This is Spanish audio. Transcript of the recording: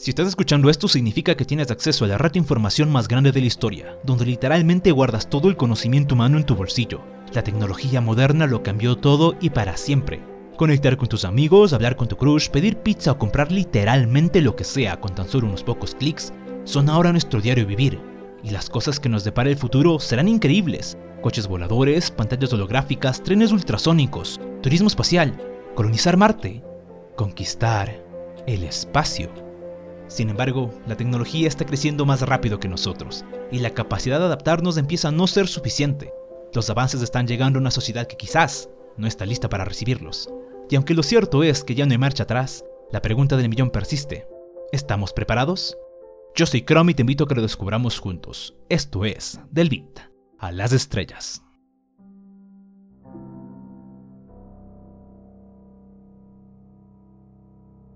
Si estás escuchando esto significa que tienes acceso a la red de información más grande de la historia, donde literalmente guardas todo el conocimiento humano en tu bolsillo. La tecnología moderna lo cambió todo y para siempre. Conectar con tus amigos, hablar con tu crush, pedir pizza o comprar literalmente lo que sea con tan solo unos pocos clics son ahora nuestro diario vivir. Y las cosas que nos depara el futuro serán increíbles. Coches voladores, pantallas holográficas, trenes ultrasónicos, turismo espacial, colonizar Marte, conquistar el espacio. Sin embargo, la tecnología está creciendo más rápido que nosotros, y la capacidad de adaptarnos empieza a no ser suficiente. Los avances están llegando a una sociedad que quizás no está lista para recibirlos. Y aunque lo cierto es que ya no hay marcha atrás, la pregunta del millón persiste. ¿Estamos preparados? Yo soy Chrome y te invito a que lo descubramos juntos. Esto es Del Beat a las estrellas.